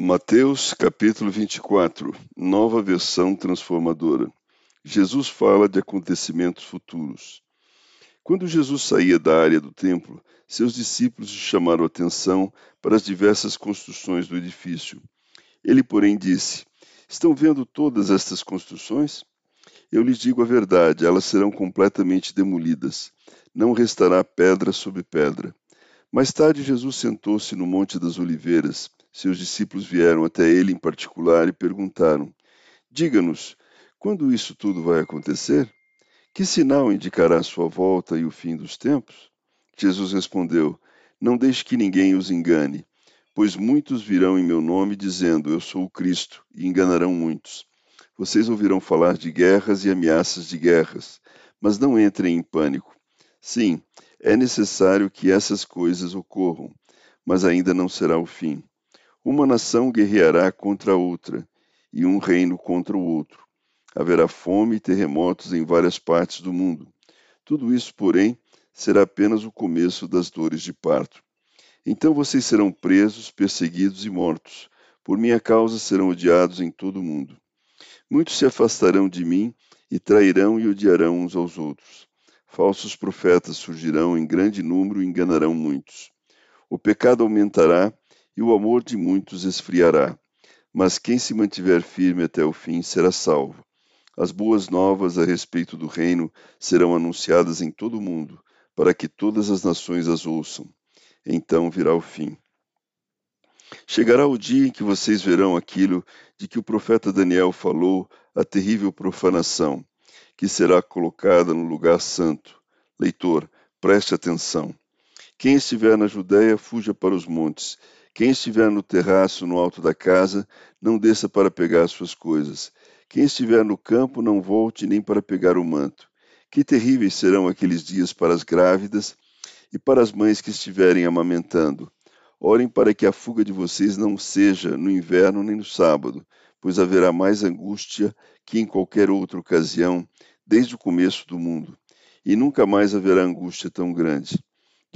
Mateus capítulo 24 Nova versão transformadora. Jesus fala de acontecimentos futuros. Quando Jesus saía da área do templo, seus discípulos chamaram atenção para as diversas construções do edifício. Ele, porém, disse: Estão vendo todas estas construções? Eu lhes digo a verdade, elas serão completamente demolidas. Não restará pedra sobre pedra. Mais tarde, Jesus sentou-se no Monte das Oliveiras seus discípulos vieram até ele em particular e perguntaram: Diga-nos, quando isso tudo vai acontecer? Que sinal indicará a sua volta e o fim dos tempos? Jesus respondeu: Não deixe que ninguém os engane, pois muitos virão em meu nome dizendo: Eu sou o Cristo, e enganarão muitos. Vocês ouvirão falar de guerras e ameaças de guerras, mas não entrem em pânico. Sim, é necessário que essas coisas ocorram, mas ainda não será o fim. Uma nação guerreará contra outra, e um reino contra o outro. Haverá fome e terremotos em várias partes do mundo. Tudo isso, porém, será apenas o começo das dores de parto. Então vocês serão presos, perseguidos e mortos. Por minha causa serão odiados em todo o mundo. Muitos se afastarão de mim e trairão e odiarão uns aos outros. Falsos profetas surgirão em grande número e enganarão muitos. O pecado aumentará e o amor de muitos esfriará. Mas quem se mantiver firme até o fim será salvo. As boas novas a respeito do reino serão anunciadas em todo o mundo, para que todas as nações as ouçam. Então virá o fim. Chegará o dia em que vocês verão aquilo de que o profeta Daniel falou, a terrível profanação, que será colocada no lugar santo. Leitor, preste atenção. Quem estiver na Judéia, fuja para os montes quem estiver no terraço, no alto da casa, não desça para pegar suas coisas. Quem estiver no campo, não volte nem para pegar o manto. Que terríveis serão aqueles dias para as grávidas e para as mães que estiverem amamentando. Orem para que a fuga de vocês não seja no inverno nem no sábado, pois haverá mais angústia que em qualquer outra ocasião, desde o começo do mundo. E nunca mais haverá angústia tão grande.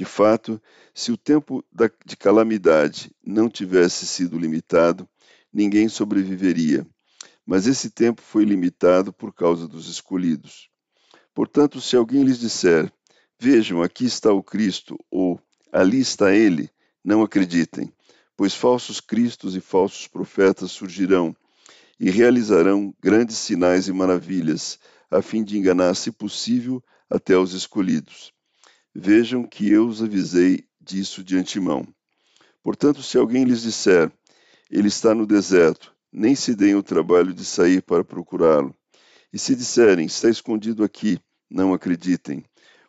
De fato, se o tempo de calamidade não tivesse sido limitado, ninguém sobreviveria. Mas esse tempo foi limitado por causa dos escolhidos. Portanto, se alguém lhes disser: Vejam, aqui está o Cristo, ou ali está ele, não acreditem, pois falsos cristos e falsos profetas surgirão e realizarão grandes sinais e maravilhas, a fim de enganar, se possível, até os escolhidos. Vejam que eu os avisei disso de antemão. Portanto, se alguém lhes disser, ele está no deserto, nem se deem o trabalho de sair para procurá-lo. E se disserem, está escondido aqui, não acreditem,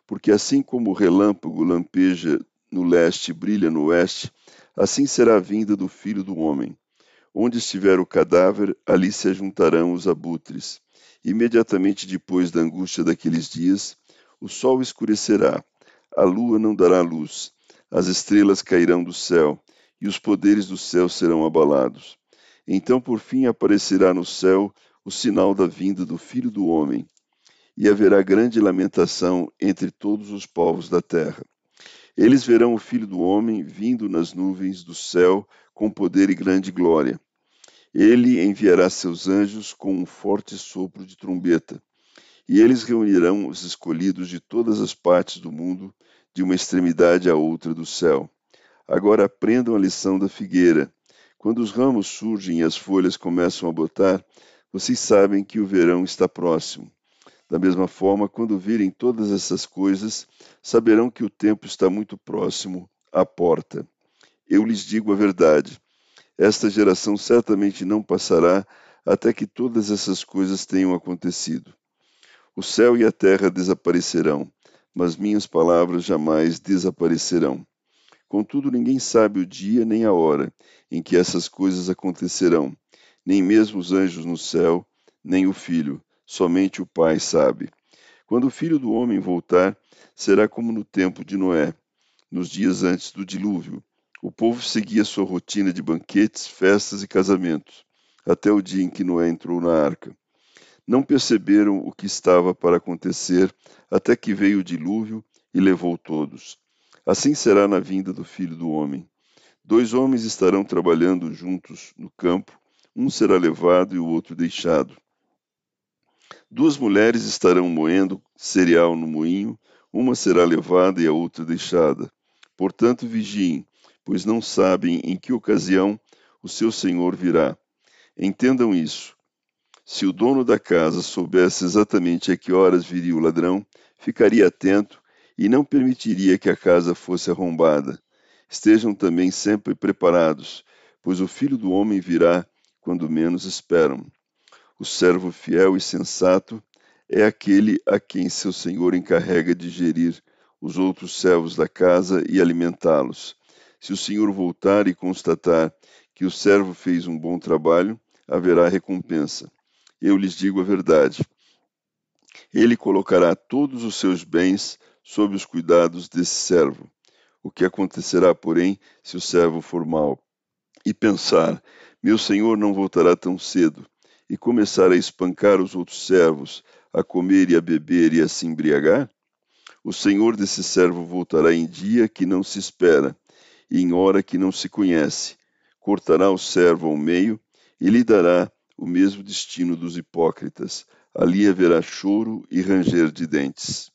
porque assim como o relâmpago lampeja no leste e brilha no oeste, assim será a vinda do filho do homem. Onde estiver o cadáver, ali se ajuntarão os abutres. Imediatamente depois da angústia daqueles dias, o sol escurecerá a lua não dará luz, as estrelas cairão do céu, e os poderes do céu serão abalados. Então, por fim, aparecerá no céu o sinal da vinda do Filho do Homem, e haverá grande lamentação entre todos os povos da terra. Eles verão o Filho do Homem vindo nas nuvens do céu com poder e grande glória. Ele enviará seus anjos com um forte sopro de trombeta e eles reunirão os escolhidos de todas as partes do mundo, de uma extremidade à outra do céu. Agora aprendam a lição da figueira. Quando os ramos surgem e as folhas começam a botar, vocês sabem que o verão está próximo. Da mesma forma, quando virem todas essas coisas, saberão que o tempo está muito próximo à porta. Eu lhes digo a verdade: esta geração certamente não passará até que todas essas coisas tenham acontecido. O céu e a terra desaparecerão, mas minhas palavras jamais desaparecerão. Contudo, ninguém sabe o dia nem a hora em que essas coisas acontecerão, nem mesmo os anjos no céu, nem o filho, somente o Pai sabe. Quando o filho do homem voltar, será como no tempo de Noé, nos dias antes do dilúvio. O povo seguia sua rotina de banquetes, festas e casamentos, até o dia em que Noé entrou na arca não perceberam o que estava para acontecer, até que veio o dilúvio e levou todos. Assim será na vinda do Filho do Homem. Dois homens estarão trabalhando juntos no campo, um será levado e o outro deixado. Duas mulheres estarão moendo cereal no moinho, uma será levada e a outra deixada. Portanto, vigiem, pois não sabem em que ocasião o seu senhor virá. Entendam isso. Se o dono da casa soubesse exatamente a que horas viria o ladrão, ficaria atento e não permitiria que a casa fosse arrombada. Estejam também sempre preparados, pois o filho do homem virá quando menos esperam. O servo fiel e sensato é aquele a quem seu senhor encarrega de gerir os outros servos da casa e alimentá-los. Se o senhor voltar e constatar que o servo fez um bom trabalho, haverá recompensa. Eu lhes digo a verdade. Ele colocará todos os seus bens sob os cuidados desse servo. O que acontecerá, porém, se o servo for mau? E pensar: meu senhor não voltará tão cedo, e começar a espancar os outros servos, a comer e a beber e a se embriagar? O senhor desse servo voltará em dia que não se espera, e em hora que não se conhece. Cortará o servo ao meio e lhe dará o mesmo destino dos hipócritas. Ali haverá choro e ranger de dentes.